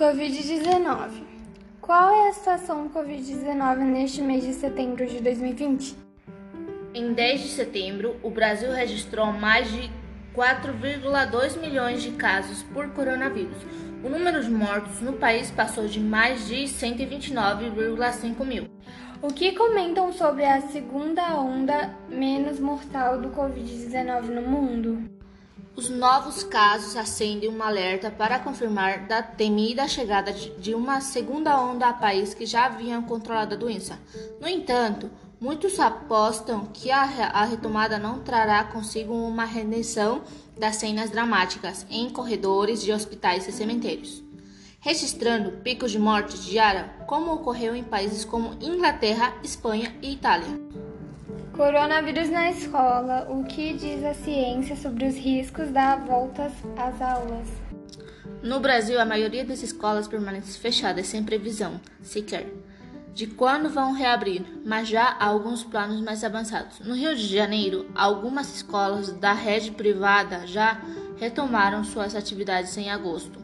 Covid-19. Qual é a situação do Covid-19 neste mês de setembro de 2020? Em 10 de setembro, o Brasil registrou mais de 4,2 milhões de casos por coronavírus. O número de mortos no país passou de mais de 129,5 mil. O que comentam sobre a segunda onda menos mortal do Covid-19 no mundo? Os novos casos acendem um alerta para confirmar da temida chegada de uma segunda onda a país que já haviam controlado a doença. No entanto, muitos apostam que a retomada não trará consigo uma redenção das cenas dramáticas em corredores de hospitais e cemitérios, registrando picos de morte diária, como ocorreu em países como Inglaterra, Espanha e Itália. Coronavírus na escola. O que diz a ciência sobre os riscos da volta às aulas? No Brasil, a maioria das escolas permanece fechadas sem previsão sequer de quando vão reabrir, mas já há alguns planos mais avançados. No Rio de Janeiro, algumas escolas da rede privada já retomaram suas atividades em agosto,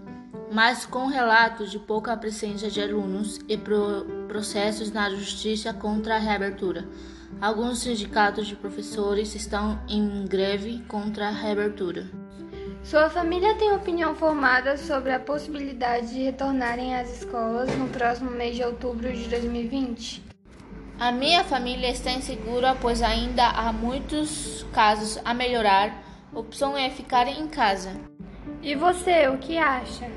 mas com relatos de pouca presença de alunos e pro processos na justiça contra a reabertura. Alguns sindicatos de professores estão em greve contra a reabertura. Sua família tem opinião formada sobre a possibilidade de retornarem às escolas no próximo mês de outubro de 2020? A minha família está insegura, pois ainda há muitos casos a melhorar. A opção é ficar em casa. E você, o que acha?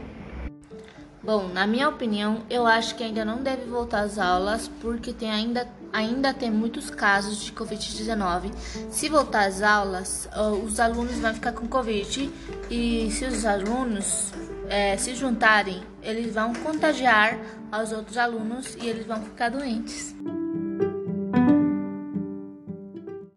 Bom, na minha opinião, eu acho que ainda não deve voltar às aulas porque tem ainda, ainda tem muitos casos de Covid-19. Se voltar às aulas, os alunos vão ficar com Covid e se os alunos é, se juntarem, eles vão contagiar aos outros alunos e eles vão ficar doentes.